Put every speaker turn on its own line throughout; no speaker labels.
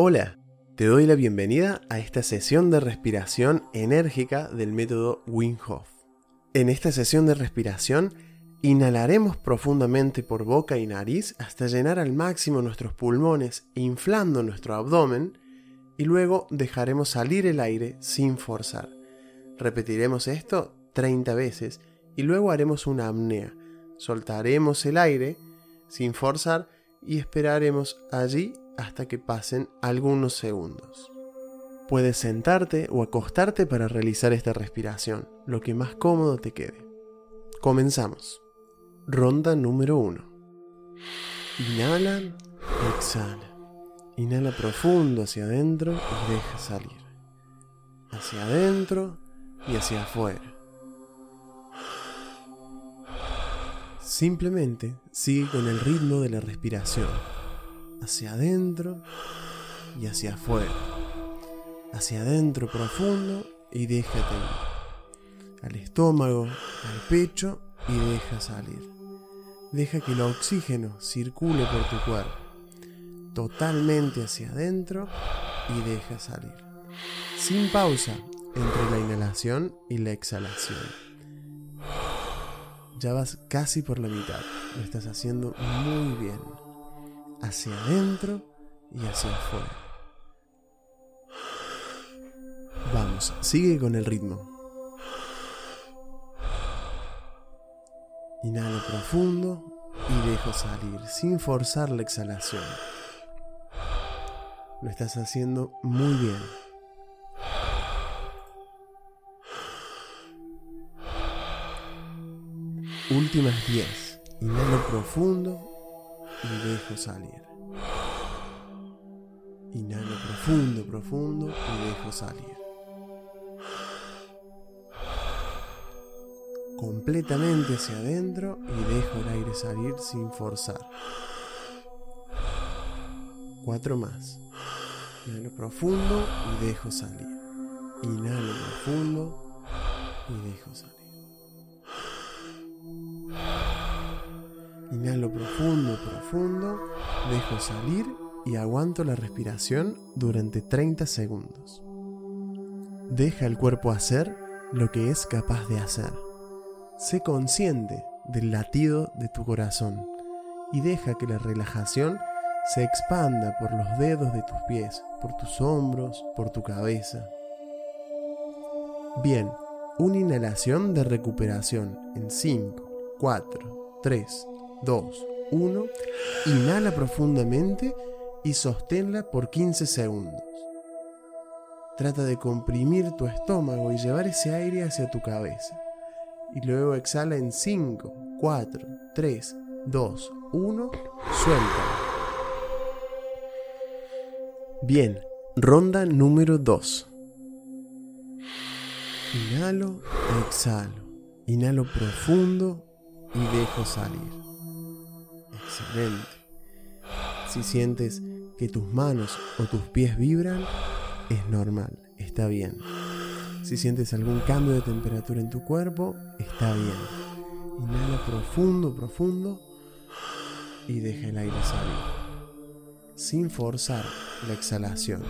Hola, te doy la bienvenida a esta sesión de respiración enérgica del método Wim Hof. En esta sesión de respiración inhalaremos profundamente por boca y nariz hasta llenar al máximo nuestros pulmones, inflando nuestro abdomen, y luego dejaremos salir el aire sin forzar. Repetiremos esto 30 veces y luego haremos una apnea. Soltaremos el aire sin forzar y esperaremos allí hasta que pasen algunos segundos. Puedes sentarte o acostarte para realizar esta respiración, lo que más cómodo te quede. Comenzamos. Ronda número 1. Inhala, exhala. Inhala profundo hacia adentro y deja salir. Hacia adentro y hacia afuera. Simplemente sigue con el ritmo de la respiración. Hacia adentro y hacia afuera. Hacia adentro profundo y déjate ir. Al estómago, al pecho y deja salir. Deja que el oxígeno circule por tu cuerpo. Totalmente hacia adentro y deja salir. Sin pausa entre la inhalación y la exhalación. Ya vas casi por la mitad. Lo estás haciendo muy bien. Hacia adentro y hacia afuera. Vamos, sigue con el ritmo. Inhalo profundo y dejo salir sin forzar la exhalación. Lo estás haciendo muy bien. Últimas 10. Inhalo profundo y dejo salir. Inhalo profundo, profundo y dejo salir. Completamente hacia adentro y dejo el aire salir sin forzar. Cuatro más. Inhalo profundo y dejo salir. Inhalo profundo y dejo salir. Inhalo profundo, profundo, dejo salir y aguanto la respiración durante 30 segundos. Deja el cuerpo hacer lo que es capaz de hacer. Sé consciente del latido de tu corazón y deja que la relajación se expanda por los dedos de tus pies, por tus hombros, por tu cabeza. Bien, una inhalación de recuperación en 5, 4, 3, 2, 1. Inhala profundamente y sosténla por 15 segundos. Trata de comprimir tu estómago y llevar ese aire hacia tu cabeza. Y luego exhala en 5, 4, 3, 2, 1. Suelta. Bien, ronda número 2. Inhalo, exhalo. Inhalo profundo y dejo salir. Si sientes que tus manos o tus pies vibran, es normal, está bien. Si sientes algún cambio de temperatura en tu cuerpo, está bien. Inhala profundo, profundo y deja el aire salir, sin forzar la exhalación.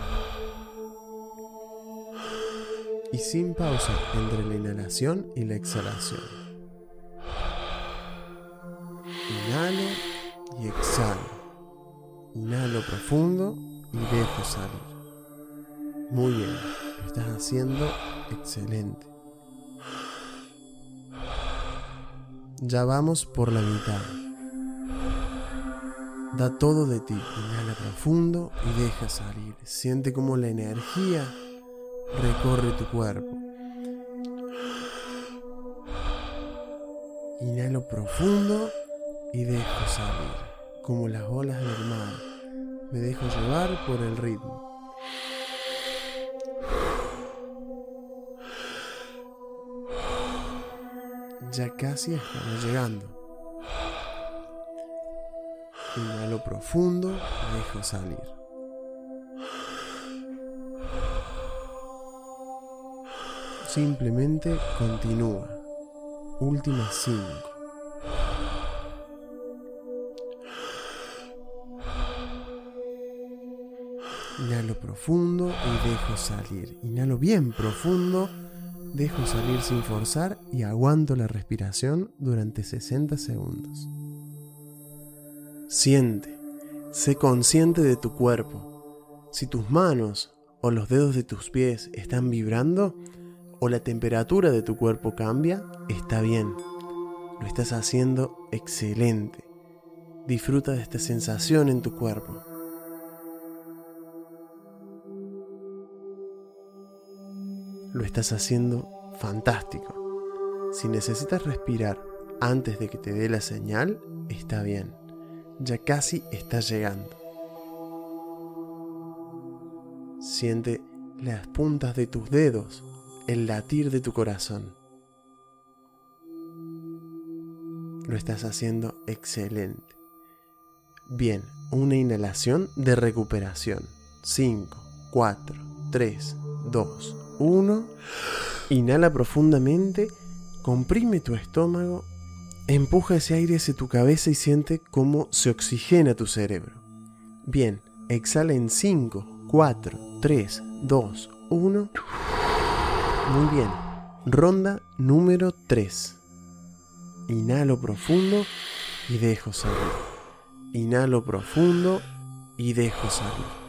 Y sin pausa entre la inhalación y la exhalación. Inhalo. Profundo y dejo salir. Muy bien, lo estás haciendo excelente. Ya vamos por la mitad. Da todo de ti. Inhala profundo y deja salir. Siente como la energía recorre tu cuerpo. Inhalo profundo y dejo salir, como las olas del mar. Me dejo llevar por el ritmo. Ya casi estamos llegando. Inhalo profundo y dejo salir. Simplemente continúa. Últimas cinco. Inhalo profundo y dejo salir. Inhalo bien profundo, dejo salir sin forzar y aguanto la respiración durante 60 segundos. Siente, sé consciente de tu cuerpo. Si tus manos o los dedos de tus pies están vibrando o la temperatura de tu cuerpo cambia, está bien. Lo estás haciendo excelente. Disfruta de esta sensación en tu cuerpo. Lo estás haciendo fantástico. Si necesitas respirar antes de que te dé la señal, está bien. Ya casi estás llegando. Siente las puntas de tus dedos, el latir de tu corazón. Lo estás haciendo excelente. Bien, una inhalación de recuperación. 5, 4, 3, 2, 1. Inhala profundamente, comprime tu estómago, empuja ese aire hacia tu cabeza y siente cómo se oxigena tu cerebro. Bien, exhala en 5, 4, 3, 2, 1. Muy bien. Ronda número 3. Inhalo profundo y dejo salir. Inhalo profundo y dejo salir.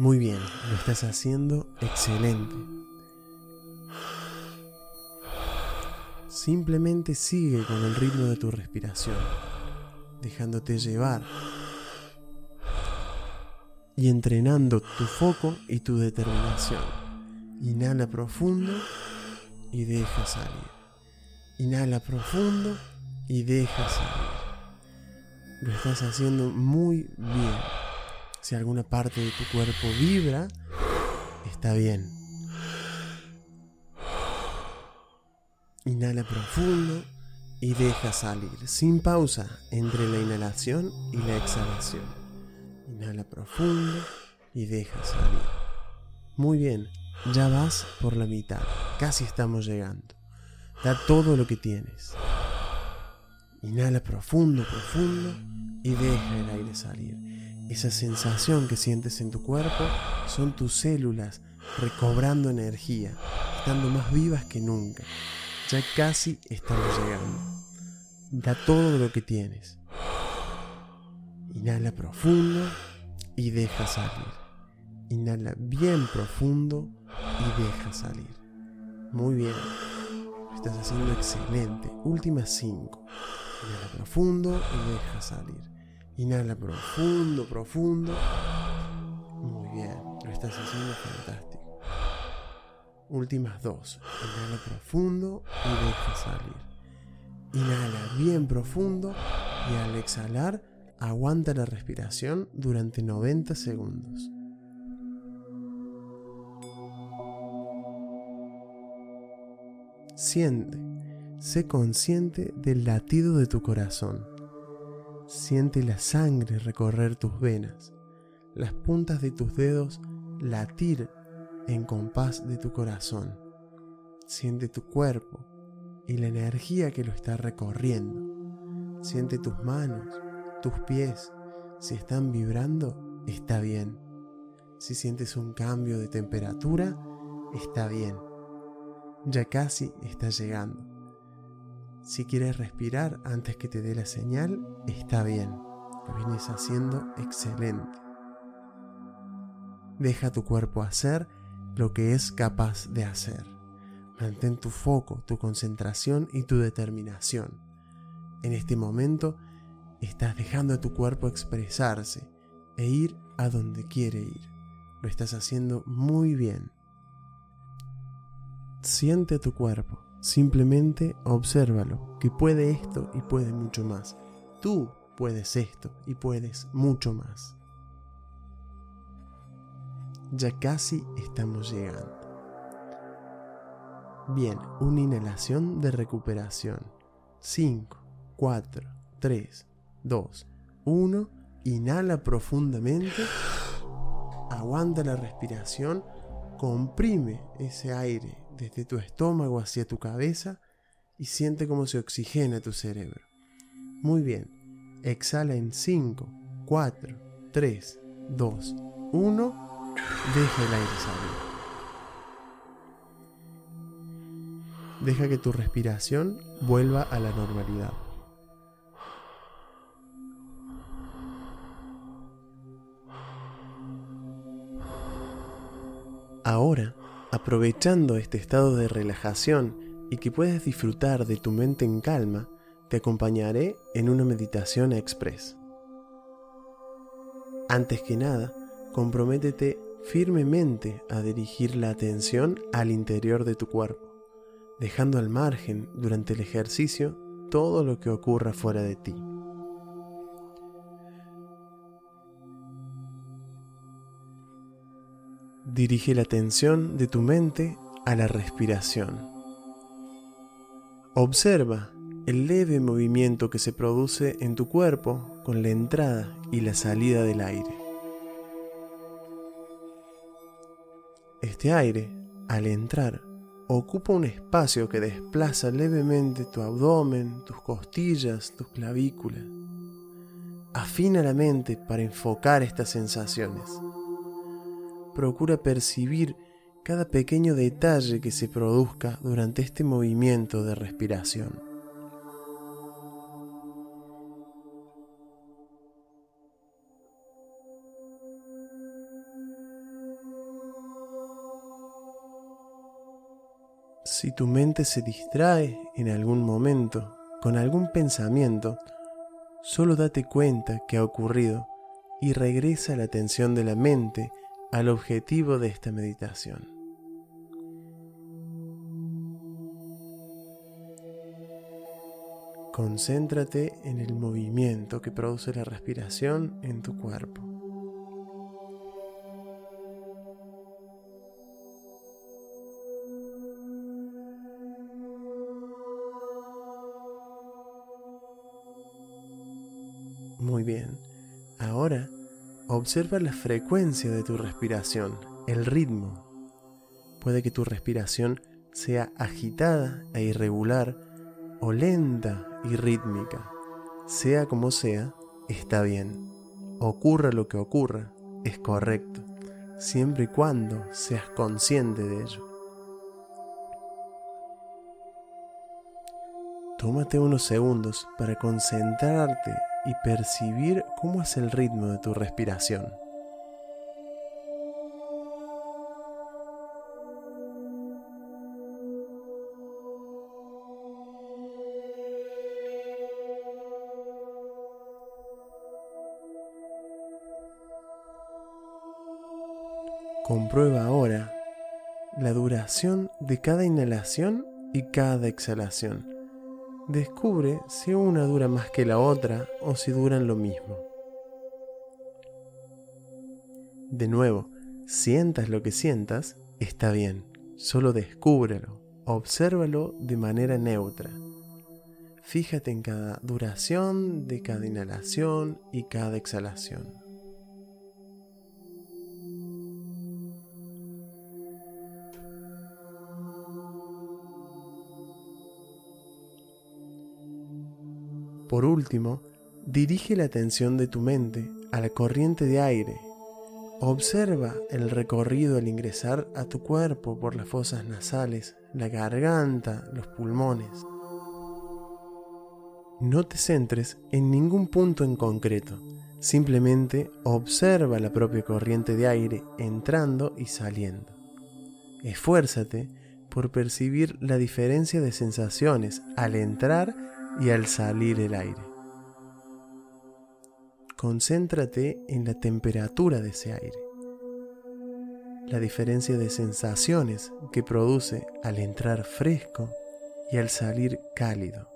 Muy bien, lo estás haciendo excelente. Simplemente sigue con el ritmo de tu respiración, dejándote llevar y entrenando tu foco y tu determinación. Inhala profundo y deja salir. Inhala profundo y deja salir. Lo estás haciendo muy bien. Si alguna parte de tu cuerpo vibra, está bien. Inhala profundo y deja salir, sin pausa, entre la inhalación y la exhalación. Inhala profundo y deja salir. Muy bien, ya vas por la mitad, casi estamos llegando. Da todo lo que tienes. Inhala profundo, profundo y deja el aire salir. Esa sensación que sientes en tu cuerpo son tus células recobrando energía, estando más vivas que nunca. Ya casi estamos llegando. Da todo lo que tienes. Inhala profundo y deja salir. Inhala bien profundo y deja salir. Muy bien. estás haciendo excelente. Últimas cinco. Inhala profundo y deja salir. Inhala profundo, profundo. Muy bien. Lo estás haciendo fantástico. Últimas dos. Inhala profundo y deja salir. Inhala bien profundo y al exhalar aguanta la respiración durante 90 segundos. Siente, sé consciente del latido de tu corazón. Siente la sangre recorrer tus venas, las puntas de tus dedos latir en compás de tu corazón. Siente tu cuerpo y la energía que lo está recorriendo. Siente tus manos, tus pies. Si están vibrando, está bien. Si sientes un cambio de temperatura, está bien. Ya casi está llegando. Si quieres respirar antes que te dé la señal, está bien. Lo vienes haciendo excelente. Deja tu cuerpo hacer lo que es capaz de hacer. Mantén tu foco, tu concentración y tu determinación. En este momento estás dejando a tu cuerpo expresarse e ir a donde quiere ir. Lo estás haciendo muy bien. Siente tu cuerpo, simplemente obsérvalo, que puede esto y puede mucho más. Tú puedes esto y puedes mucho más. Ya casi estamos llegando. Bien, una inhalación de recuperación. 5, 4, 3, 2, 1. Inhala profundamente. Aguanta la respiración. Comprime ese aire desde tu estómago hacia tu cabeza y siente cómo se oxigena tu cerebro. Muy bien. Exhala en 5, 4, 3, 2, 1, deja el aire salir. Deja que tu respiración vuelva a la normalidad. Ahora, aprovechando este estado de relajación y que puedes disfrutar de tu mente en calma, te acompañaré en una meditación express. Antes que nada, comprométete firmemente a dirigir la atención al interior de tu cuerpo, dejando al margen durante el ejercicio todo lo que ocurra fuera de ti. Dirige la atención de tu mente a la respiración. Observa el leve movimiento que se produce en tu cuerpo con la entrada y la salida del aire. Este aire, al entrar, ocupa un espacio que desplaza levemente tu abdomen, tus costillas, tus clavículas. Afina la mente para enfocar estas sensaciones procura percibir cada pequeño detalle que se produzca durante este movimiento de respiración. Si tu mente se distrae en algún momento con algún pensamiento, solo date cuenta que ha ocurrido y regresa la atención de la mente al objetivo de esta meditación. Concéntrate en el movimiento que produce la respiración en tu cuerpo. Observa la frecuencia de tu respiración, el ritmo. Puede que tu respiración sea agitada e irregular o lenta y rítmica. Sea como sea, está bien. Ocurra lo que ocurra, es correcto, siempre y cuando seas consciente de ello. Tómate unos segundos para concentrarte y percibir cómo es el ritmo de tu respiración. Comprueba ahora la duración de cada inhalación y cada exhalación descubre si una dura más que la otra o si duran lo mismo. De nuevo, sientas lo que sientas, está bien, solo descúbrelo, obsérvalo de manera neutra. Fíjate en cada duración de cada inhalación y cada exhalación. Por último, dirige la atención de tu mente a la corriente de aire. Observa el recorrido al ingresar a tu cuerpo por las fosas nasales, la garganta, los pulmones. No te centres en ningún punto en concreto, simplemente observa la propia corriente de aire entrando y saliendo. Esfuérzate por percibir la diferencia de sensaciones al entrar y al salir el aire. Concéntrate en la temperatura de ese aire, la diferencia de sensaciones que produce al entrar fresco y al salir cálido.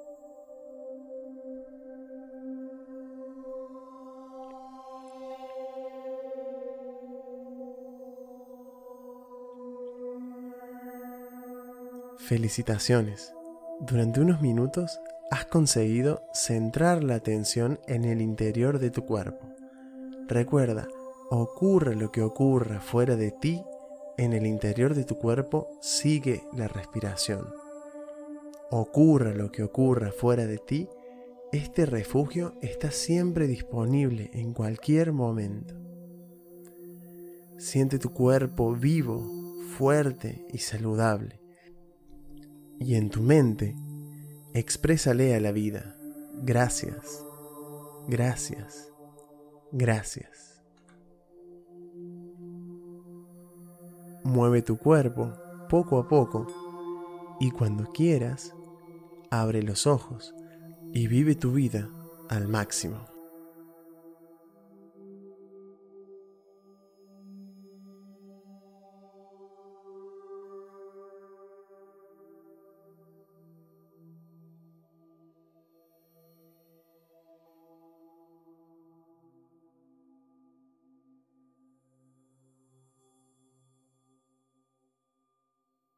Felicitaciones. Durante unos minutos has conseguido centrar la atención en el interior de tu cuerpo. Recuerda, ocurra lo que ocurra fuera de ti, en el interior de tu cuerpo sigue la respiración. Ocurra lo que ocurra fuera de ti, este refugio está siempre disponible en cualquier momento. Siente tu cuerpo vivo, fuerte y saludable. Y en tu mente, exprésale a la vida, gracias, gracias, gracias. Mueve tu cuerpo poco a poco y cuando quieras, abre los ojos y vive tu vida al máximo.